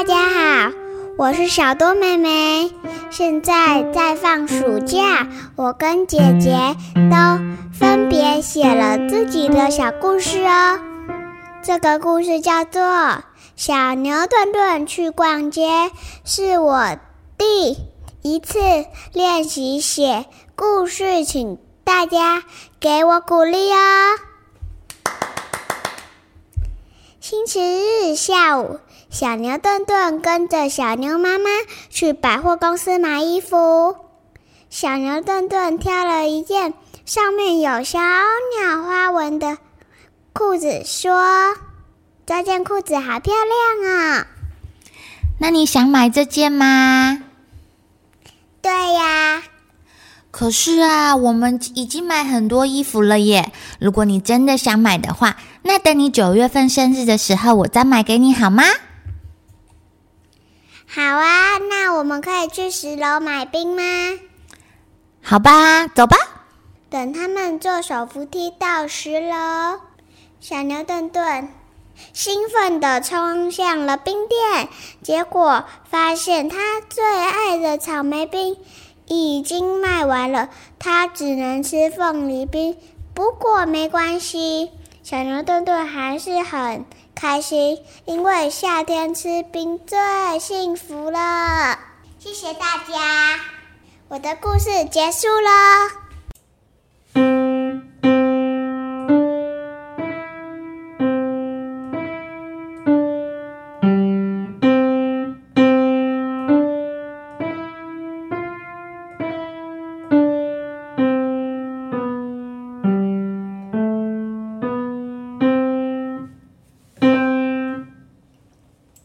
大家好，我是小多妹妹。现在在放暑假，我跟姐姐都分别写了自己的小故事哦。这个故事叫做《小牛顿顿去逛街》，是我第一次练习写故事，请大家给我鼓励哦。星期日下午，小牛顿顿跟着小牛妈妈去百货公司买衣服。小牛顿顿挑了一件上面有小鸟花纹的裤子，说：“这件裤子好漂亮啊！”那你想买这件吗？对呀。可是啊，我们已经买很多衣服了耶。如果你真的想买的话，那等你九月份生日的时候，我再买给你好吗？好啊，那我们可以去十楼买冰吗？好吧，走吧。等他们坐手扶梯到十楼，小牛顿顿兴奋地冲向了冰店，结果发现他最爱的草莓冰。已经卖完了，他只能吃凤梨冰。不过没关系，小牛顿顿还是很开心，因为夏天吃冰最幸福了。谢谢大家，我的故事结束了。